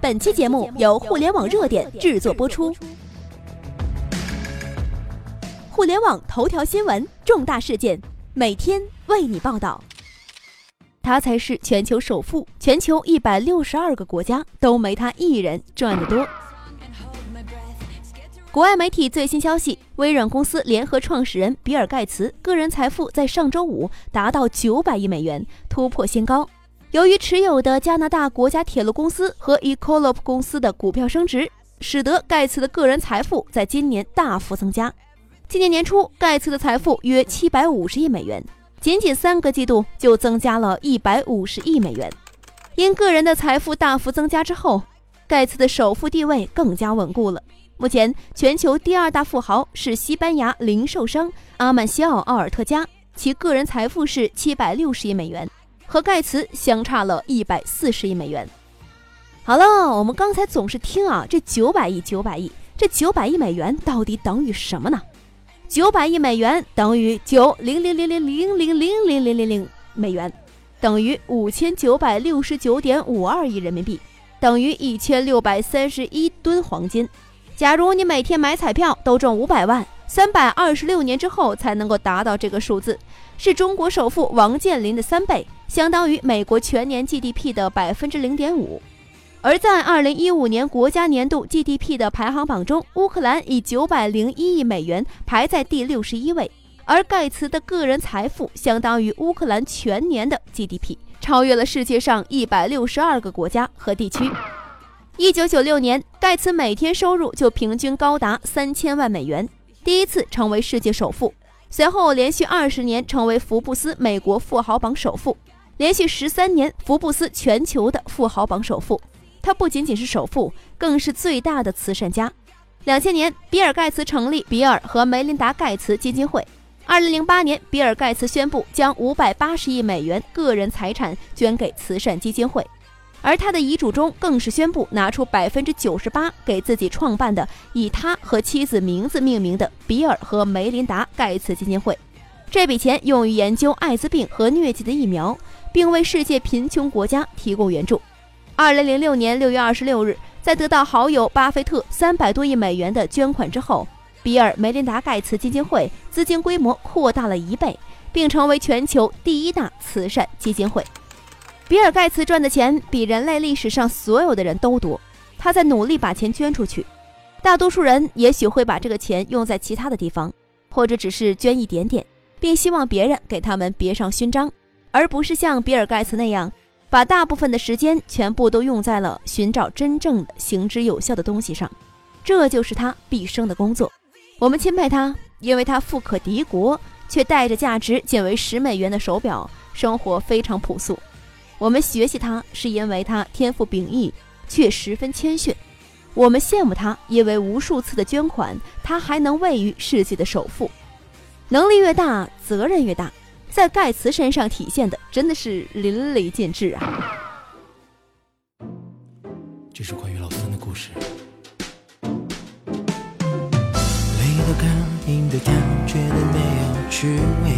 本期节目由互联网热点制作播出。互联网头条新闻，重大事件，每天为你报道。他才是全球首富，全球一百六十二个国家都没他一人赚得多。国外媒体最新消息：微软公司联合创始人比尔·盖茨个人财富在上周五达到九百亿美元，突破新高。由于持有的加拿大国家铁路公司和 Ecolab 公司的股票升值，使得盖茨的个人财富在今年大幅增加。今年年初，盖茨的财富约七百五十亿美元。仅仅三个季度就增加了一百五十亿美元，因个人的财富大幅增加之后，盖茨的首富地位更加稳固了。目前，全球第二大富豪是西班牙零售商阿曼西奥·奥尔特加，其个人财富是七百六十亿美元，和盖茨相差了一百四十亿美元。好了，我们刚才总是听啊，这九百亿、九百亿，这九百亿美元到底等于什么呢？九百亿美元等于九零零零零零零零零零零零美元，等于五千九百六十九点五二亿人民币，等于一千六百三十一吨黄金。假如你每天买彩票都中五百万，三百二十六年之后才能够达到这个数字，是中国首富王健林的三倍，相当于美国全年 GDP 的百分之零点五。而在二零一五年国家年度 GDP 的排行榜中，乌克兰以九百零一亿美元排在第六十一位，而盖茨的个人财富相当于乌克兰全年的 GDP，超越了世界上一百六十二个国家和地区。一九九六年，盖茨每天收入就平均高达三千万美元，第一次成为世界首富。随后连续二十年成为福布斯美国富豪榜首富，连续十三年福布斯全球的富豪榜首富。他不仅仅是首富，更是最大的慈善家。两千年，比尔·盖茨成立比尔和梅琳达·盖茨基金会。二零零八年，比尔·盖茨宣布将五百八十亿美元个人财产捐给慈善基金会，而他的遗嘱中更是宣布拿出百分之九十八给自己创办的以他和妻子名字命名的比尔和梅琳达·盖茨基金会。这笔钱用于研究艾滋病和疟疾的疫苗，并为世界贫穷国家提供援助。二零零六年六月二十六日，在得到好友巴菲特三百多亿美元的捐款之后，比尔·梅琳达·盖茨基金会资金规模扩大了一倍，并成为全球第一大慈善基金会。比尔·盖茨赚的钱比人类历史上所有的人都多，他在努力把钱捐出去。大多数人也许会把这个钱用在其他的地方，或者只是捐一点点，并希望别人给他们别上勋章，而不是像比尔·盖茨那样。把大部分的时间全部都用在了寻找真正的行之有效的东西上，这就是他毕生的工作。我们钦佩他，因为他富可敌国，却戴着价值仅为十美元的手表，生活非常朴素。我们学习他，是因为他天赋秉异，却十分谦逊。我们羡慕他，因为无数次的捐款，他还能位于世界的首富。能力越大，责任越大。在盖茨身上体现的真的是淋漓尽致啊！这是关于老孙的故事你的感你的感觉没有趣味。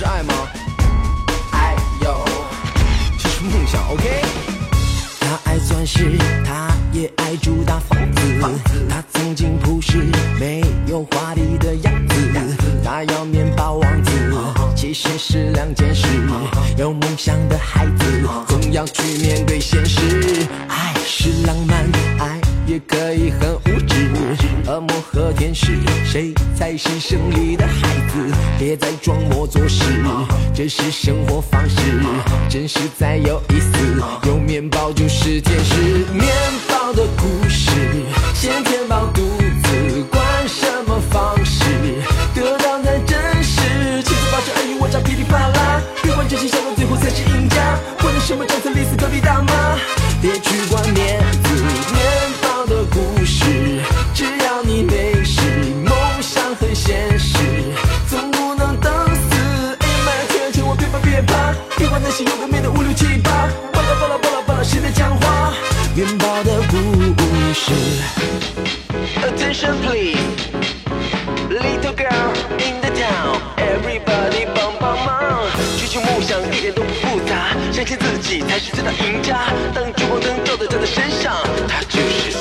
是爱吗？哎呦，这是梦想，OK，他也爱住大房子。他曾经朴实，没有华丽的样子。他要面包王子，其实是两件事。有梦想的孩子，总要去面对现实。爱是浪漫，爱。也可以很无恶魔和天使，谁才是胜利的孩子？别再装模作势，这是生活方式，真实才有意思。有面包就是天使，面包的故事，先填饱肚子，管什么方式，得到才真实。七嘴八舌尔虞我诈噼里啪啦，别管真心笑到最后才是赢家。管你什么张三李别管那些有的没的五六七八，巴拉巴拉巴拉巴拉，谁在讲话？面包的故事。Attention please. Little girl in the town, everybody 帮帮忙！追求梦想一点都不复杂，相信自己才是最大赢家。当聚光灯照在他的身上，她就是